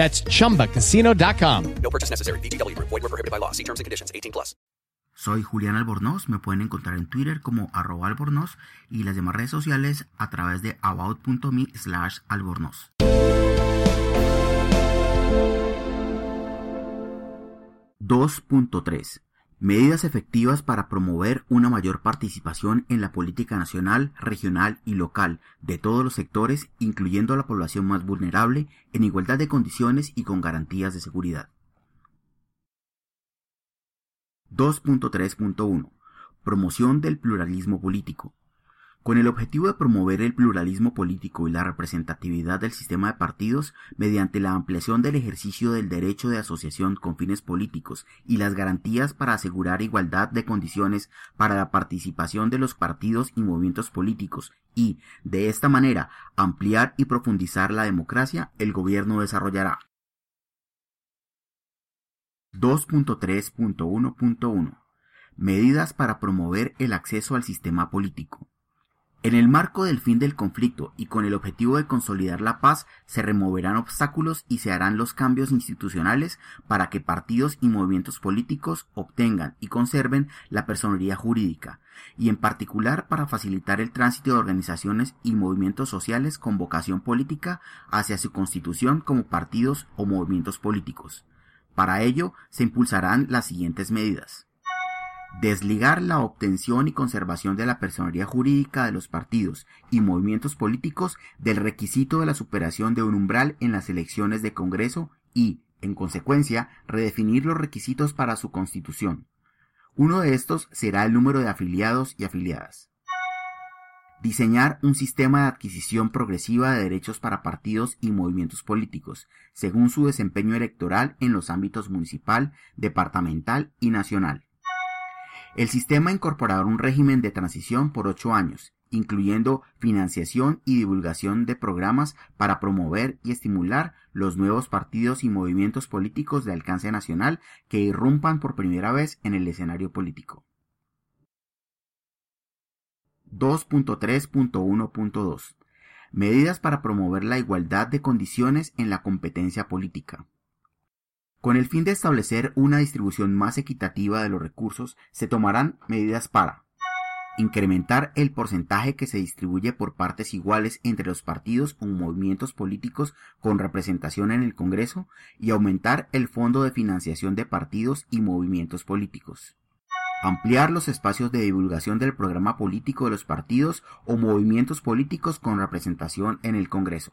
That's chumbacasino.com. No purchase necessary. VGW Group. Void were prohibited by law. See terms and conditions. 18 plus. Soy Julián Albornoz. Me pueden encontrar en Twitter como arroba albornoz y las demás redes sociales a través de about.me slash albornoz. (2.3) Medidas efectivas para promover una mayor participación en la política nacional, regional y local de todos los sectores, incluyendo a la población más vulnerable, en igualdad de condiciones y con garantías de seguridad. 2.3.1 Promoción del pluralismo político. Con el objetivo de promover el pluralismo político y la representatividad del sistema de partidos mediante la ampliación del ejercicio del derecho de asociación con fines políticos y las garantías para asegurar igualdad de condiciones para la participación de los partidos y movimientos políticos y, de esta manera, ampliar y profundizar la democracia, el gobierno desarrollará 2.3.1.1 Medidas para promover el acceso al sistema político. En el marco del fin del conflicto y con el objetivo de consolidar la paz, se removerán obstáculos y se harán los cambios institucionales para que partidos y movimientos políticos obtengan y conserven la personería jurídica, y en particular para facilitar el tránsito de organizaciones y movimientos sociales con vocación política hacia su constitución como partidos o movimientos políticos. Para ello, se impulsarán las siguientes medidas desligar la obtención y conservación de la personería jurídica de los partidos y movimientos políticos del requisito de la superación de un umbral en las elecciones de Congreso y, en consecuencia, redefinir los requisitos para su constitución. Uno de estos será el número de afiliados y afiliadas. Diseñar un sistema de adquisición progresiva de derechos para partidos y movimientos políticos, según su desempeño electoral en los ámbitos municipal, departamental y nacional el sistema incorporará un régimen de transición por ocho años, incluyendo financiación y divulgación de programas para promover y estimular los nuevos partidos y movimientos políticos de alcance nacional que irrumpan por primera vez en el escenario político. 2.3.1.2 Medidas para promover la igualdad de condiciones en la competencia política. Con el fin de establecer una distribución más equitativa de los recursos, se tomarán medidas para incrementar el porcentaje que se distribuye por partes iguales entre los partidos o movimientos políticos con representación en el Congreso y aumentar el fondo de financiación de partidos y movimientos políticos. Ampliar los espacios de divulgación del programa político de los partidos o movimientos políticos con representación en el Congreso.